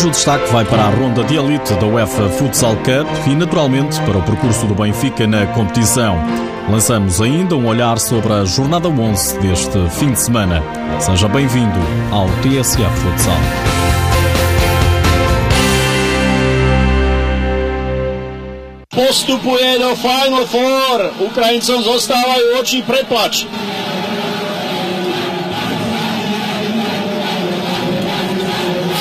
Hoje o destaque vai para a ronda de elite da UEFA Futsal Cup e, naturalmente, para o percurso do Benfica na competição. Lançamos ainda um olhar sobre a jornada 11 deste fim de semana. Seja bem-vindo ao TSF Futsal. Postupuje do Final Four. Ukrajincom zostávajú oči preplač.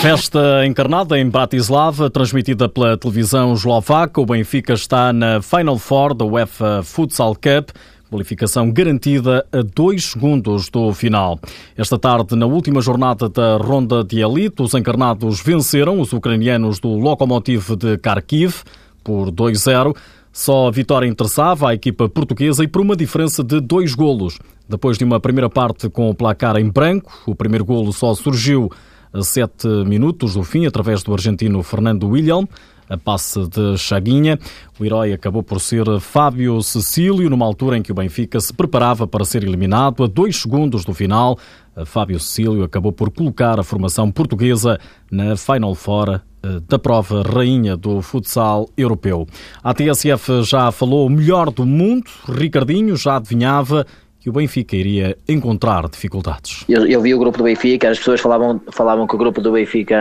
Festa encarnada em Bratislava, transmitida pela televisão eslovaca. O Benfica está na Final Four da UEFA Futsal Cup. Qualificação garantida a dois segundos do final. Esta tarde, na última jornada da ronda de elite, os encarnados venceram os ucranianos do Lokomotiv de Kharkiv por 2-0. Só a vitória interessava à equipa portuguesa e por uma diferença de dois golos. Depois de uma primeira parte com o placar em branco, o primeiro golo só surgiu a sete minutos do fim, através do argentino Fernando William, a passe de Chaguinha. O herói acabou por ser Fábio Cecílio, numa altura em que o Benfica se preparava para ser eliminado. A dois segundos do final, Fábio Cecílio acabou por colocar a formação portuguesa na Final Four eh, da prova rainha do futsal europeu. A TSF já falou o melhor do mundo, Ricardinho já adivinhava que o Benfica iria encontrar dificuldades. Eu, eu, vi o grupo do Benfica, as pessoas falavam, falavam que o grupo do Benfica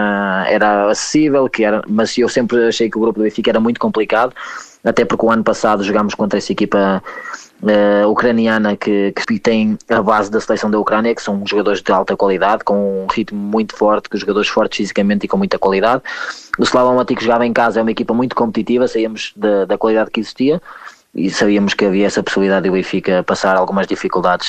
era acessível, que era, mas eu sempre achei que o grupo do Benfica era muito complicado, até porque o ano passado jogámos contra essa equipa uh, ucraniana que, que, tem a base da seleção da Ucrânia, que são jogadores de alta qualidade, com um ritmo muito forte, que jogadores fortes fisicamente e com muita qualidade. O Slavon Matic jogava em casa, é uma equipa muito competitiva, saíamos da, da qualidade que existia e sabíamos que havia essa possibilidade de o Benfica passar algumas dificuldades.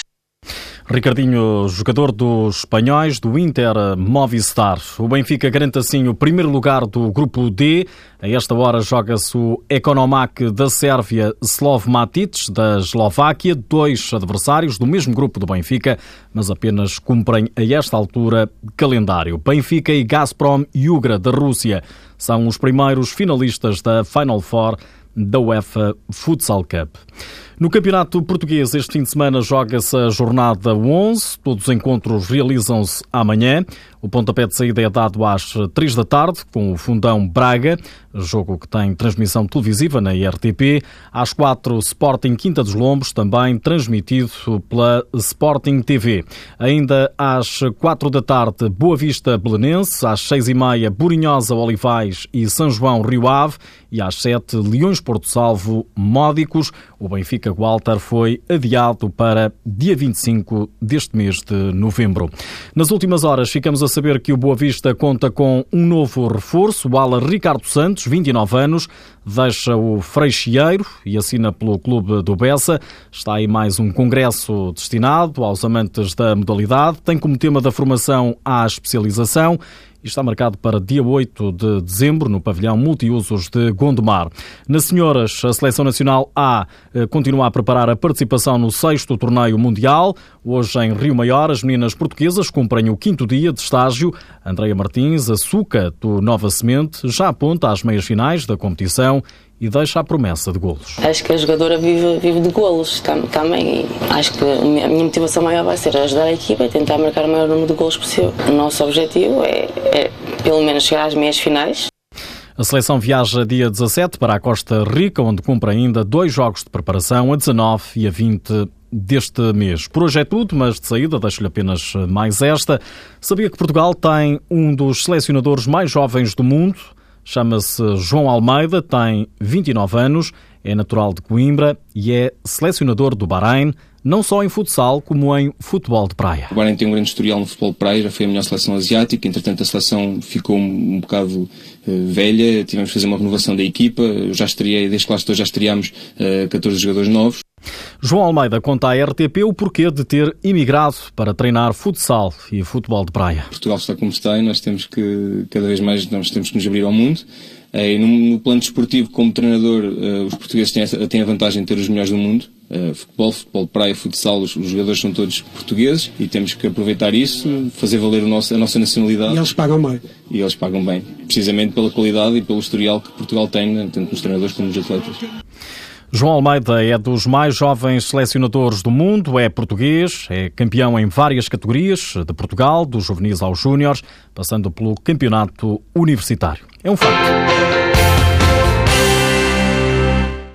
Ricardinho, jogador dos espanhóis do Inter Movistar. O Benfica garante assim o primeiro lugar do grupo D. A esta hora joga-se o Economac da Sérvia, Slov Matic da Eslováquia, dois adversários do mesmo grupo do Benfica, mas apenas cumprem a esta altura calendário. Benfica e Gazprom Yugra da Rússia são os primeiros finalistas da Final Four da UEFA Futsal Cup. No Campeonato Português, este fim de semana joga-se a jornada 11. Todos os encontros realizam-se amanhã. O pontapé de saída é dado às 3 da tarde, com o Fundão Braga, jogo que tem transmissão televisiva na IRTP. Às 4, Sporting Quinta dos Lombos, também transmitido pela Sporting TV. Ainda às 4 da tarde, Boa Vista Belenense. Às 6 e meia, Burinhosa Olivais e São João Rio Ave. E às 7, Leões Porto Salvo Módicos. O Benfica Walter foi adiado para dia 25 deste mês de novembro. Nas últimas horas, ficamos a saber que o Boa Vista conta com um novo reforço. O ala Ricardo Santos, 29 anos, deixa o Freixeiro e assina pelo clube do Bessa. Está aí mais um congresso destinado aos amantes da modalidade. Tem como tema da formação a especialização e está marcado para dia 8 de dezembro no pavilhão multiusos de Gondomar. Nas senhoras, a Seleção Nacional A eh, continua a preparar a participação no sexto torneio mundial. Hoje, em Rio Maior, as meninas portuguesas cumprem o quinto dia de estágio. Andreia Martins, a Suca do Nova Semente, já aponta às meias finais da competição e deixa a promessa de golos. Acho que a jogadora vive, vive de golos também acho que a minha motivação maior vai ser ajudar a equipa e tentar marcar o maior número de golos possível. O nosso objetivo é, é pelo menos chegar às meias finais. A seleção viaja dia 17 para a Costa Rica, onde cumpre ainda dois jogos de preparação, a 19 e a 20 deste mês. Por hoje é tudo, mas de saída deixo-lhe apenas mais esta. Sabia que Portugal tem um dos selecionadores mais jovens do mundo? Chama-se João Almeida, tem 29 anos, é natural de Coimbra e é selecionador do Bahrein, não só em futsal, como em futebol de praia. O Bahrein tem um grande historial no futebol de praia, já foi a melhor seleção asiática, entretanto a seleção ficou um, bocado uh, velha, tivemos que fazer uma renovação da equipa, eu já estreiei, desde que lá estou, já estreámos uh, eh, 14 jogadores novos. João Almeida conta à RTP o porquê de ter imigrado para treinar futsal e futebol de praia. Portugal está como está e nós temos que, cada vez mais, nós temos que nos abrir ao mundo. E no, no plano desportivo, como treinador, uh, os portugueses têm, têm, a vantagem de ter os melhores do mundo. Uh, futebol, futebol de praia, futsal, os, os, jogadores são todos portugueses e temos que aproveitar isso, fazer valer nosso, a nossa nacionalidade. E eles pagam bem. E eles pagam bem, precisamente pela qualidade e pelo historial que Portugal tem, tanto nos treinadores como nos atletas. João Almeida é dos mais jovens selecionadores do mundo, é português, é campeão em várias categorias, de Portugal, dos juvenis aos júniores, passando pelo campeonato universitário. É um facto.